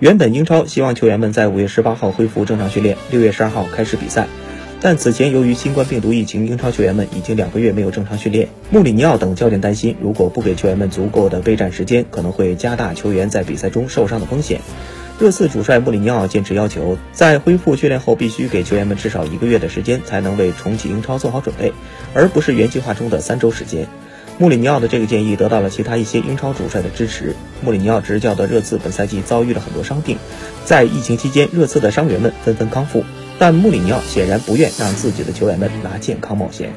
原本英超希望球员们在五月十八号恢复正常训练，六月十二号开始比赛。但此前由于新冠病毒疫情，英超球员们已经两个月没有正常训练。穆里尼奥等教练担心，如果不给球员们足够的备战时间，可能会加大球员在比赛中受伤的风险。热刺主帅穆里尼奥坚持要求，在恢复训练后必须给球员们至少一个月的时间，才能为重启英超做好准备，而不是原计划中的三周时间。穆里尼奥的这个建议得到了其他一些英超主帅的支持。穆里尼奥执教的热刺本赛季遭遇了很多伤病，在疫情期间，热刺的伤员们纷纷康复，但穆里尼奥显然不愿让自己的球员们拿健康冒险。